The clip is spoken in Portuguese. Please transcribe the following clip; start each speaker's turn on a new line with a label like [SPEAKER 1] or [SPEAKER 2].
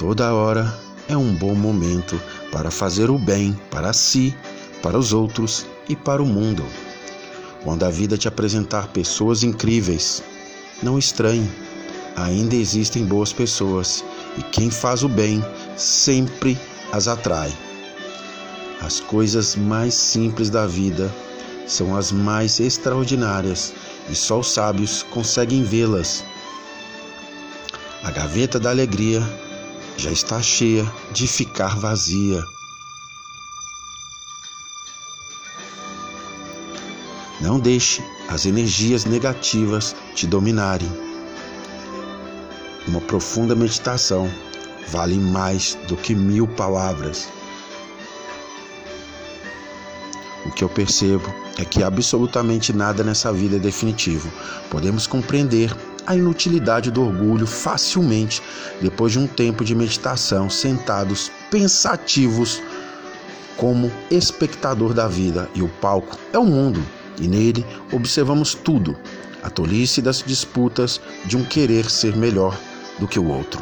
[SPEAKER 1] Toda hora é um bom momento para fazer o bem para si, para os outros e para o mundo. Quando a vida te apresentar pessoas incríveis, não estranhe, ainda existem boas pessoas e quem faz o bem sempre as atrai. As coisas mais simples da vida são as mais extraordinárias e só os sábios conseguem vê-las. A gaveta da alegria já está cheia de ficar vazia. Não deixe as energias negativas te dominarem. Uma profunda meditação vale mais do que mil palavras. O que eu percebo é que absolutamente nada nessa vida é definitivo. Podemos compreender a inutilidade do orgulho facilmente depois de um tempo de meditação, sentados pensativos como espectador da vida, e o palco é o mundo e nele observamos tudo, a tolice das disputas de um querer ser melhor do que o outro.